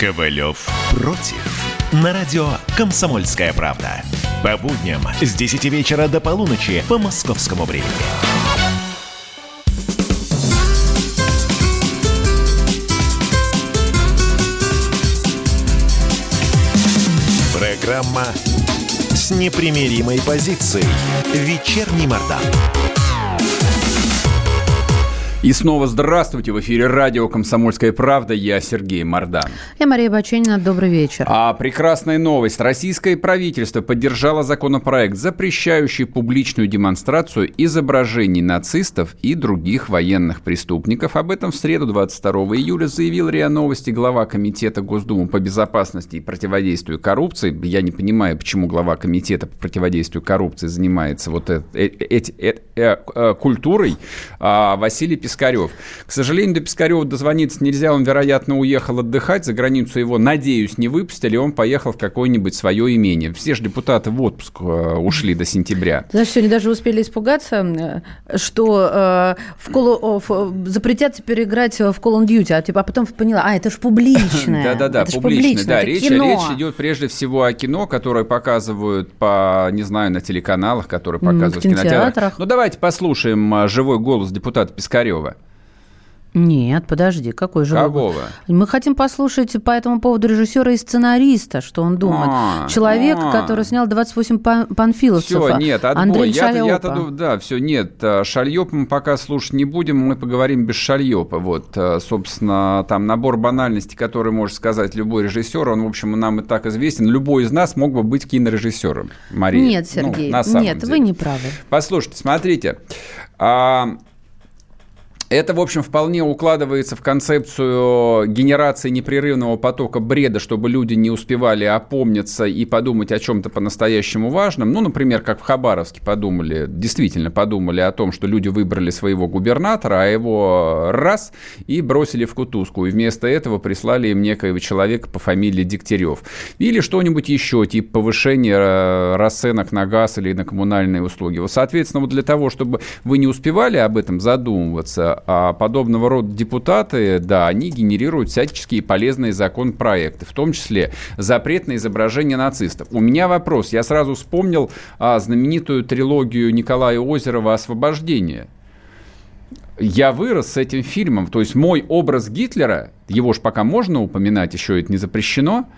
Speaker 3: Ковалев против. На радио «Комсомольская правда». По будням с 10 вечера до полуночи по московскому времени. Программа с непримиримой позицией. Вечерний Мордан.
Speaker 1: И снова здравствуйте. В эфире радио «Комсомольская правда». Я Сергей Мордан.
Speaker 2: Я Мария Баченина. Добрый вечер.
Speaker 1: А прекрасная новость. Российское правительство поддержало законопроект, запрещающий публичную демонстрацию изображений нацистов и других военных преступников. Об этом в среду 22 июля заявил РИА Новости глава Комитета Госдумы по безопасности и противодействию коррупции. Я не понимаю, почему глава Комитета по противодействию коррупции занимается вот э, э, э, э, э, культурой. А Василий Пискарев. К сожалению, до Пискарева дозвониться нельзя, он, вероятно, уехал отдыхать, за границу его, надеюсь, не выпустили, он поехал в какое-нибудь свое имение. Все же депутаты в отпуск э, ушли до сентября.
Speaker 2: Знаешь, сегодня даже успели испугаться, э, что э, в Call of, запретят теперь играть в Call of Duty, а, типа, а потом поняла, а, это ж публичное.
Speaker 1: Да-да-да, публичное, да, речь, речь идет прежде всего о кино, которое показывают по, не знаю, на телеканалах, которые показывают
Speaker 2: в
Speaker 1: кинотеатрах. Ну, давайте послушаем живой голос депутата Пискарева.
Speaker 2: Нет, подожди, какой же
Speaker 1: Какого?
Speaker 2: Мы хотим послушать по этому поводу режиссера и сценариста, что он думает.
Speaker 1: А,
Speaker 2: Человек,
Speaker 1: а.
Speaker 2: который снял 28 пан- панфиловцев.
Speaker 1: Все,
Speaker 2: а,
Speaker 1: нет, отбой.
Speaker 2: Андрей
Speaker 1: Я-то,
Speaker 2: Шалёпа.
Speaker 1: я-то ду- да, все, нет. а, Шальёпа мы пока слушать не будем, мы поговорим без Шальёпа. Вот, а, собственно, там набор банальностей, который может сказать любой режиссер, он, в общем, нам и так известен. Любой из нас мог бы быть кинорежиссером, Мария.
Speaker 2: Нет,
Speaker 1: Ну,
Speaker 2: Сергей,
Speaker 1: самом
Speaker 2: нет,
Speaker 1: деле.
Speaker 2: вы не правы.
Speaker 1: Послушайте, смотрите. а, Это, в общем, вполне укладывается в концепцию генерации непрерывного потока бреда, чтобы люди не успевали опомниться и подумать о чем-то по-настоящему важном. Ну, например, как в Хабаровске подумали, действительно подумали о том, что люди выбрали своего губернатора, а его раз и бросили в кутузку. И вместо этого прислали им некоего человека по фамилии Дегтярев. Или что-нибудь еще, типа повышения э, расценок на газ или на коммунальные услуги. Соответственно, вот для того, чтобы вы не успевали об этом задумываться, а подобного рода депутаты, да, они генерируют всяческие полезные законопроекты, в том числе запрет на изображение нацистов. У меня вопрос. Я сразу вспомнил а, знаменитую трилогию Николая Озерова «Освобождение». Я вырос с этим фильмом, то есть мой образ Гитлера, его же пока можно упоминать, еще это не запрещено,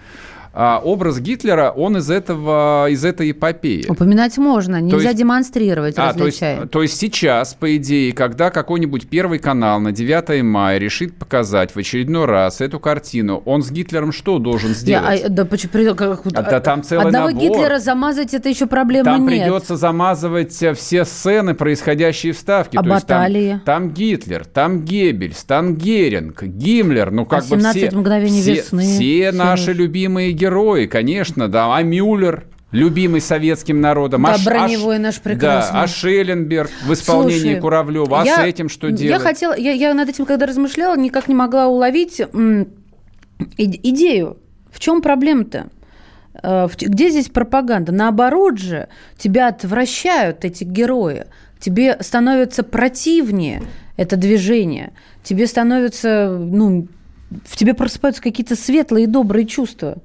Speaker 1: а образ Гитлера, он из этого, из этой эпопеи.
Speaker 2: Упоминать можно, нельзя есть, демонстрировать,
Speaker 1: а, то есть, то есть сейчас, по идее, когда какой-нибудь Первый канал на 9 мая решит показать в очередной раз эту картину, он с Гитлером что должен сделать?
Speaker 2: Я, а, да, почему, как,
Speaker 1: а, да, там целый
Speaker 2: Одного
Speaker 1: набор.
Speaker 2: Гитлера замазать, это еще проблема
Speaker 1: там
Speaker 2: нет.
Speaker 1: Там придется замазывать все сцены, происходящие в Ставке.
Speaker 2: А
Speaker 1: то
Speaker 2: баталии?
Speaker 1: Есть там, там Гитлер, там Геббельс, там Геринг, Гиммлер, ну как
Speaker 2: а
Speaker 1: бы все,
Speaker 2: мгновений
Speaker 1: все,
Speaker 2: весны.
Speaker 1: все наши любимые герои, конечно, да, а Мюллер, любимый советским народом.
Speaker 2: Да,
Speaker 1: а,
Speaker 2: броневой
Speaker 1: а,
Speaker 2: наш прекрасный.
Speaker 1: Да, а Шелленберг в исполнении
Speaker 2: Слушай,
Speaker 1: Куравлева. А
Speaker 2: я,
Speaker 1: с этим что делать?
Speaker 2: Я хотела, я, я над этим, когда размышляла, никак не могла уловить м, идею. В чем проблема-то? Э, где здесь пропаганда? Наоборот же, тебя отвращают эти герои. Тебе становится противнее это движение. Тебе становится, ну, в тебе просыпаются какие-то светлые и добрые чувства.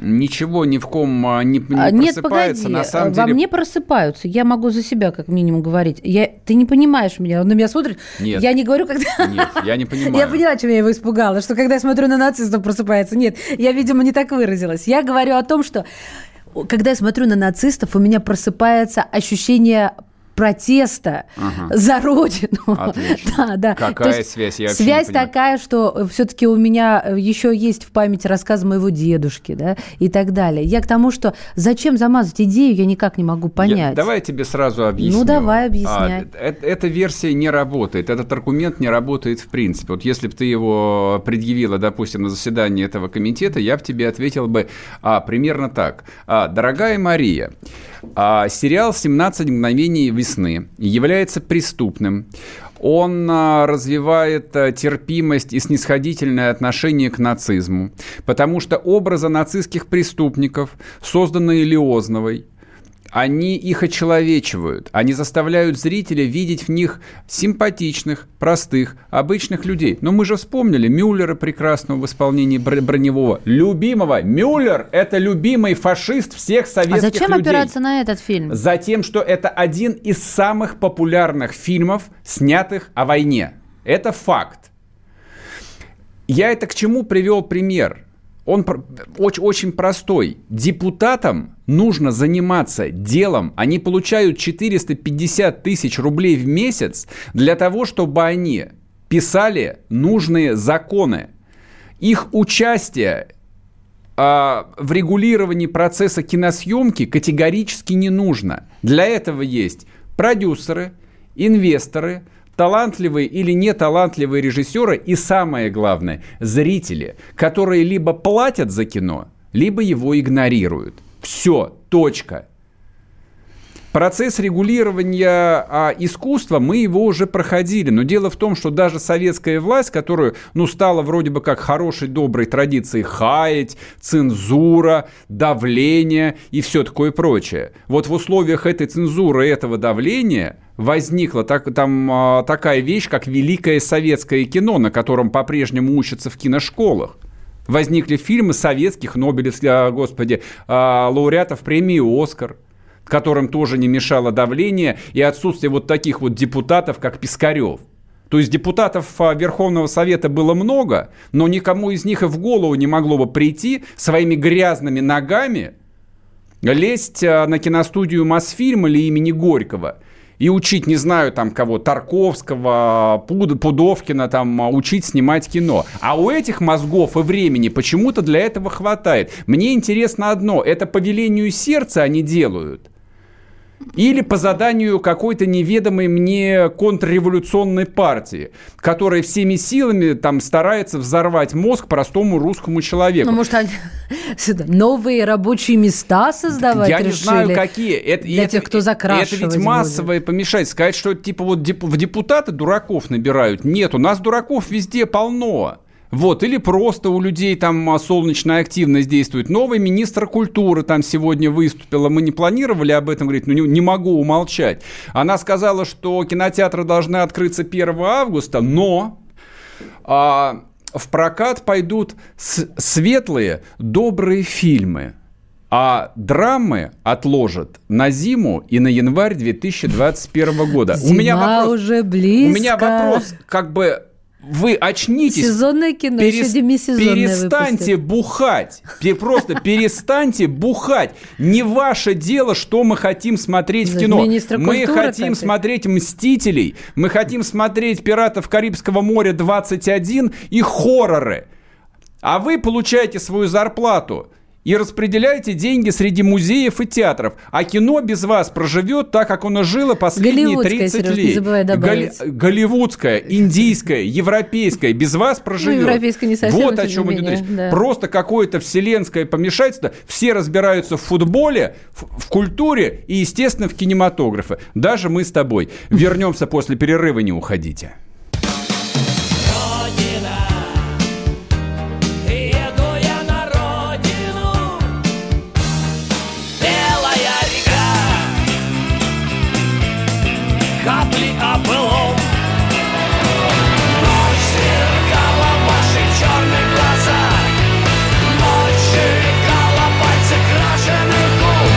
Speaker 1: Ничего ни в ком а, не, не
Speaker 2: Нет,
Speaker 1: просыпается.
Speaker 2: погоди,
Speaker 1: на самом
Speaker 2: во
Speaker 1: деле...
Speaker 2: мне просыпаются. Я могу за себя как минимум говорить. Я, ты не понимаешь меня, он на меня смотрит.
Speaker 1: Нет.
Speaker 2: Я не говорю, когда...
Speaker 1: Нет, я не понимаю.
Speaker 2: Я поняла, чем я его испугала, что когда я смотрю на нацистов, просыпается. Нет, я, видимо, не так выразилась. Я говорю о том, что когда я смотрю на нацистов, у меня просыпается ощущение протеста
Speaker 1: Ага.
Speaker 2: за родину.
Speaker 1: Отлично.
Speaker 2: Да, да.
Speaker 1: Какая
Speaker 2: есть
Speaker 1: связь? Я
Speaker 2: связь такая, что все-таки у меня еще есть в памяти рассказы моего дедушки, да, и так далее. Я к тому, что зачем замазать идею, я никак не могу понять.
Speaker 1: Я- давай я тебе сразу объясню.
Speaker 2: Ну, давай, объясняй.
Speaker 1: А, э- эта версия не работает. Этот аргумент не работает в принципе. Вот если бы ты его предъявила, допустим, на заседании этого комитета, я бы тебе ответил бы а, примерно так. А, дорогая Мария, а, сериал «17 мгновений весны» является преступным. Он а, развивает а, терпимость и снисходительное отношение к нацизму, потому что образы нацистских преступников, созданные Лиозновой, они их очеловечивают, они заставляют зрителя видеть в них симпатичных, простых, обычных людей. Но мы же вспомнили Мюллера прекрасного в исполнении Бр- Броневого. Любимого. Мюллер – это любимый фашист всех
Speaker 2: А
Speaker 1: советских
Speaker 2: зачем
Speaker 1: людей.
Speaker 2: опираться на этот фильм?
Speaker 1: Затем, что это один из самых популярных фильмов, снятых о войне. Это факт. Я это к чему привел пример? Он очень, очень простой. Депутатам нужно заниматься делом. Они получают 450 тысяч рублей в месяц для того, чтобы они писали нужные законы. Их участие а, в регулировании процесса киносъемки категорически не нужно. Для этого есть продюсеры, инвесторы, талантливые или неталантливые режиссеры и самое главное, зрители, которые либо платят за кино, либо его игнорируют. Все, точка. Процесс регулирования а, искусства, мы его уже проходили. Но дело в том, что даже советская власть, которую, ну, стала вроде бы как хорошей, доброй традицией хаять, цензура, давление и все такое прочее. Вот в условиях этой цензуры, этого давления возникла так, там а, такая вещь, как великое советское кино, на котором по-прежнему учатся в киношколах. Возникли фильмы советских Нобелевских, а, господи, а, лауреатов премии «Оскар», которым тоже не мешало давление и отсутствие вот таких вот депутатов, как Пискарев. То есть депутатов а, Верховного Совета было много, но никому из них и в голову не могло бы прийти своими грязными ногами лезть а, на киностудию Мосфильм или имени Горького и учить, не знаю, там кого, Тарковского, Пуд- Пудовкина, там, а, учить снимать кино. А у этих мозгов и времени почему-то для этого хватает. Мне интересно одно, это по велению сердца они делают – или по заданию какой-то неведомой мне контрреволюционной партии, которая всеми силами там старается взорвать мозг простому русскому человеку.
Speaker 2: Ну, может, они новые рабочие места создавать
Speaker 1: Я не
Speaker 2: решили?
Speaker 1: знаю, какие. Это,
Speaker 2: для
Speaker 1: это-
Speaker 2: тех, кто закрашивать
Speaker 1: Это ведь
Speaker 2: будет.
Speaker 1: массовое помешать. Сказать, что типа вот в депутаты дураков набирают. Нет, у нас дураков везде полно. Вот, или просто у людей там а, солнечная активность действует. Новый министр культуры там сегодня выступила. Мы не планировали об этом говорить, но не, не могу умолчать. Она сказала, что кинотеатры должны открыться 1 августа, но а, в прокат пойдут светлые, добрые фильмы. А драмы отложат на зиму и на январь 2021 года. у меня
Speaker 2: Зима
Speaker 1: вопрос.
Speaker 2: уже близко.
Speaker 1: У меня вопрос, как бы вы очнитесь.
Speaker 2: Сезонное кино,
Speaker 1: перес...
Speaker 2: еще демисезонное
Speaker 1: Перестаньте
Speaker 2: выпустят.
Speaker 1: бухать. Просто перестаньте бухать. Не ваше дело, что мы хотим смотреть в кино. Мы хотим смотреть «Мстителей», мы хотим смотреть «Пиратов Карибского моря 21» и хорроры. А вы получаете свою зарплату и распределяете деньги среди музеев и театров. А кино без вас проживет так, как оно жило последние
Speaker 2: Голливудское,
Speaker 1: 30
Speaker 2: Сереж, не
Speaker 1: лет.
Speaker 2: добавить.
Speaker 1: Голли- Голливудское, индийское, европейское. Без вас проживет.
Speaker 2: Ну, европейское не совсем,
Speaker 1: Вот о чем
Speaker 2: не
Speaker 1: идет речь.
Speaker 2: да.
Speaker 1: Просто какое-то вселенское помешательство. Все разбираются в футболе, в, в культуре и, естественно, в кинематографе. Даже мы с тобой. Вернемся после перерыва, не уходите.